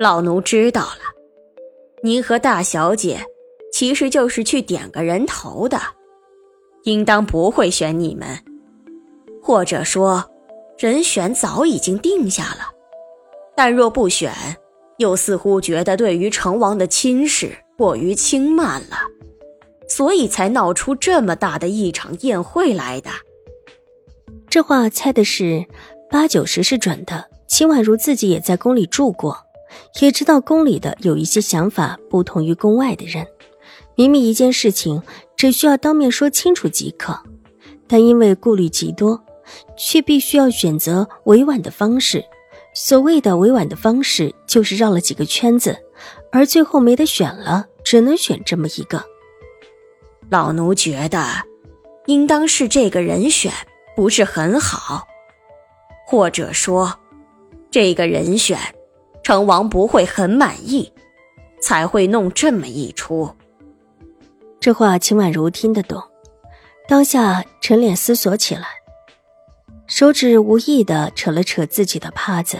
老奴知道了，您和大小姐其实就是去点个人头的，应当不会选你们，或者说，人选早已经定下了。但若不选，又似乎觉得对于成王的亲事过于轻慢了，所以才闹出这么大的一场宴会来的。这话猜的是八九十是准的。秦婉如自己也在宫里住过。也知道宫里的有一些想法不同于宫外的人，明明一件事情只需要当面说清楚即可，但因为顾虑极多，却必须要选择委婉的方式。所谓的委婉的方式，就是绕了几个圈子，而最后没得选了，只能选这么一个。老奴觉得，应当是这个人选不是很好，或者说，这个人选。成王不会很满意，才会弄这么一出。这话秦婉如听得懂，当下沉脸思索起来，手指无意的扯了扯自己的帕子，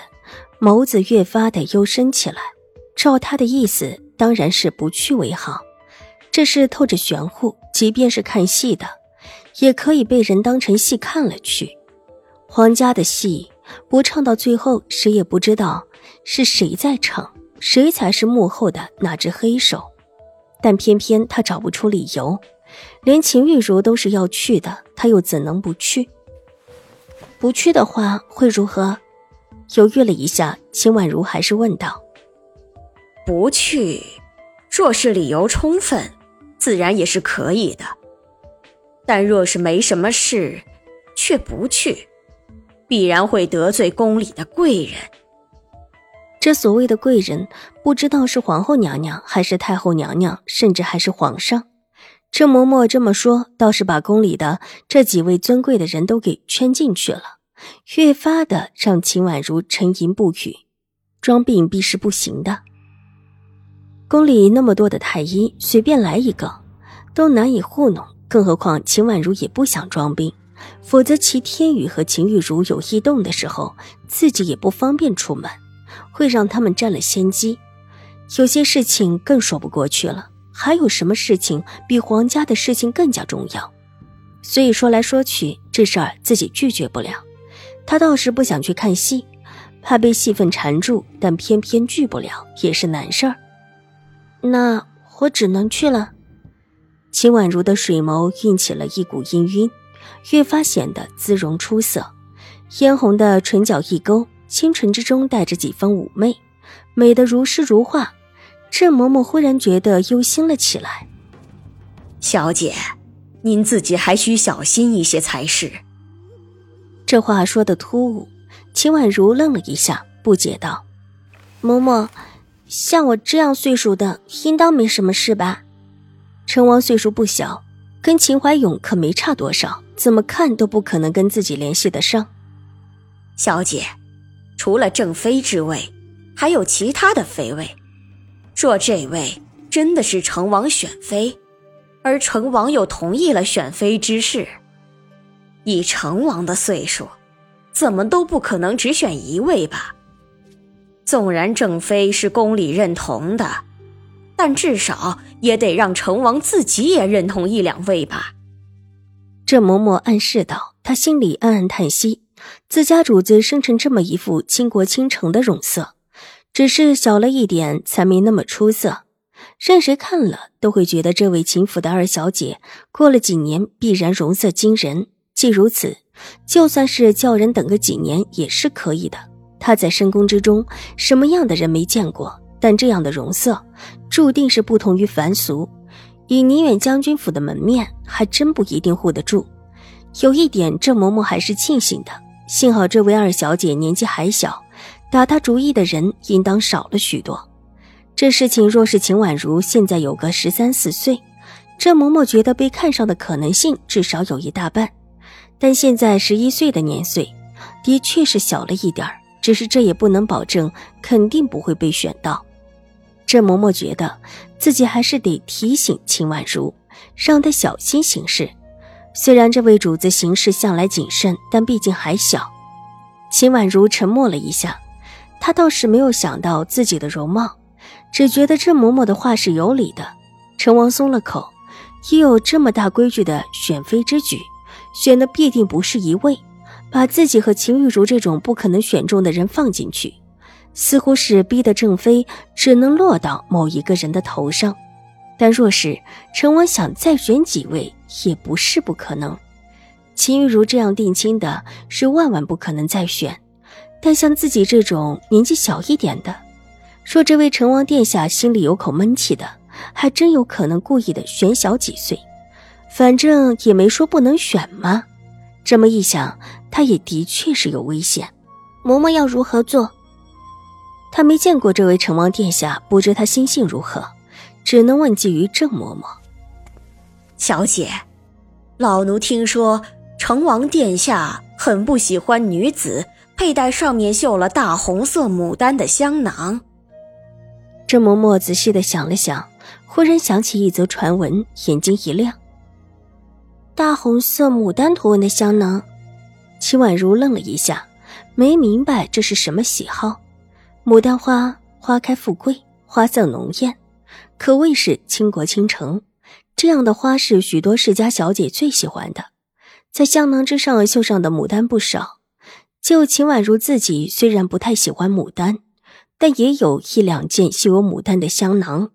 眸子越发的幽深起来。照他的意思，当然是不去为好。这事透着玄乎，即便是看戏的，也可以被人当成戏看了去。皇家的戏不唱到最后，谁也不知道。是谁在唱？谁才是幕后的那只黑手？但偏偏他找不出理由，连秦玉茹都是要去的，他又怎能不去？不去的话会如何？犹豫了一下，秦婉如还是问道：“不去，若是理由充分，自然也是可以的；但若是没什么事，却不去，必然会得罪宫里的贵人。”这所谓的贵人，不知道是皇后娘娘，还是太后娘娘，甚至还是皇上。这嬷嬷这么说，倒是把宫里的这几位尊贵的人都给圈进去了，越发的让秦婉如沉吟不语。装病必是不行的。宫里那么多的太医，随便来一个都难以糊弄，更何况秦婉如也不想装病，否则齐天宇和秦玉茹有异动的时候，自己也不方便出门。会让他们占了先机，有些事情更说不过去了。还有什么事情比皇家的事情更加重要？所以说来说去，这事儿自己拒绝不了。他倒是不想去看戏，怕被戏份缠住，但偏偏拒不了，也是难事儿。那我只能去了。秦婉如的水眸映起了一股氤氲，越发显得姿容出色，嫣红的唇角一勾。清纯之中带着几分妩媚，美得如诗如画。郑嬷嬷忽然觉得忧心了起来。小姐，您自己还需小心一些才是。这话说的突兀，秦婉如愣了一下，不解道：“嬷嬷，像我这样岁数的，应当没什么事吧？成王岁数不小，跟秦怀勇可没差多少，怎么看都不可能跟自己联系得上。”小姐。除了正妃之位，还有其他的妃位。若这位真的是成王选妃，而成王又同意了选妃之事，以成王的岁数，怎么都不可能只选一位吧？纵然正妃是宫里认同的，但至少也得让成王自己也认同一两位吧？这嬷嬷暗示道，她心里暗暗叹息。自家主子生成这么一副倾国倾城的容色，只是小了一点，才没那么出色。任谁看了都会觉得这位秦府的二小姐过了几年必然容色惊人。既如此，就算是叫人等个几年也是可以的。她在深宫之中什么样的人没见过？但这样的容色，注定是不同于凡俗。以宁远将军府的门面，还真不一定护得住。有一点，郑嬷嬷还是庆幸的。幸好这位二小姐年纪还小，打她主意的人应当少了许多。这事情若是秦婉如现在有个十三四岁，郑嬷嬷觉得被看上的可能性至少有一大半。但现在十一岁的年岁，的确是小了一点。只是这也不能保证肯定不会被选到。郑嬷嬷觉得自己还是得提醒秦婉如，让她小心行事。虽然这位主子行事向来谨慎，但毕竟还小。秦婉如沉默了一下，她倒是没有想到自己的容貌，只觉得郑嬷嬷的话是有理的。陈王松了口，也有这么大规矩的选妃之举，选的必定不是一位。把自己和秦玉茹这种不可能选中的人放进去，似乎是逼得郑妃只能落到某一个人的头上。但若是陈王想再选几位，也不是不可能。秦玉茹这样定亲的，是万万不可能再选。但像自己这种年纪小一点的，说这位陈王殿下心里有口闷气的，还真有可能故意的选小几岁。反正也没说不能选嘛。这么一想。他也的确是有危险，嬷嬷要如何做？他没见过这位成王殿下，不知他心性如何，只能问计于郑嬷嬷。小姐，老奴听说成王殿下很不喜欢女子佩戴上面绣了大红色牡丹的香囊。郑嬷嬷仔细的想了想，忽然想起一则传闻，眼睛一亮：大红色牡丹图文的香囊。秦婉如愣了一下，没明白这是什么喜好。牡丹花花开富贵，花色浓艳，可谓是倾国倾城。这样的花是许多世家小姐最喜欢的。在香囊之上绣上的牡丹不少。就秦婉如自己，虽然不太喜欢牡丹，但也有一两件绣有牡丹的香囊。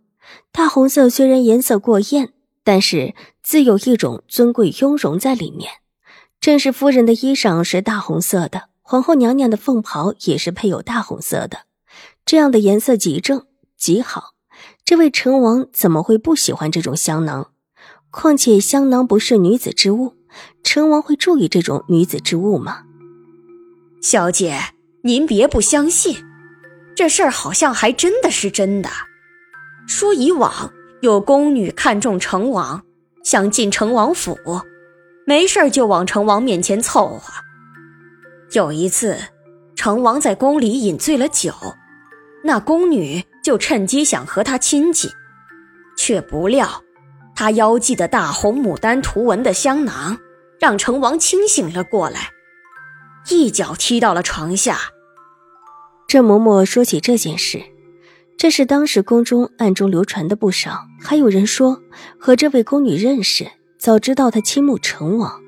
大红色虽然颜色过艳，但是自有一种尊贵雍容在里面。正是夫人的衣裳是大红色的，皇后娘娘的凤袍也是配有大红色的，这样的颜色极正极好。这位成王怎么会不喜欢这种香囊？况且香囊不是女子之物，成王会注意这种女子之物吗？小姐，您别不相信，这事儿好像还真的是真的。说以往有宫女看中成王，想进成王府。没事就往成王面前凑合。有一次，成王在宫里饮醉了酒，那宫女就趁机想和他亲近，却不料他腰系的大红牡丹图文的香囊，让成王清醒了过来，一脚踢到了床下。郑嬷嬷说起这件事，这是当时宫中暗中流传的不少，还有人说和这位宫女认识。早知道她倾慕成王，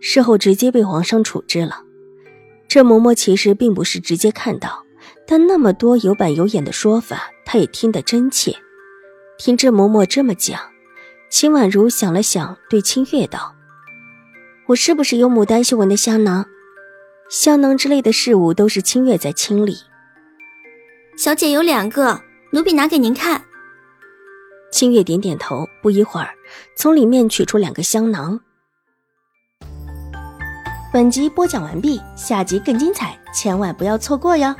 事后直接被皇上处置了。这嬷嬷其实并不是直接看到，但那么多有板有眼的说法，她也听得真切。听这嬷嬷这么讲，秦婉如想了想，对清月道：“我是不是有牡丹绣纹的香囊？香囊之类的事物都是清月在清理。”小姐有两个，奴婢拿给您看。清月点点头，不一会儿，从里面取出两个香囊。本集播讲完毕，下集更精彩，千万不要错过哟。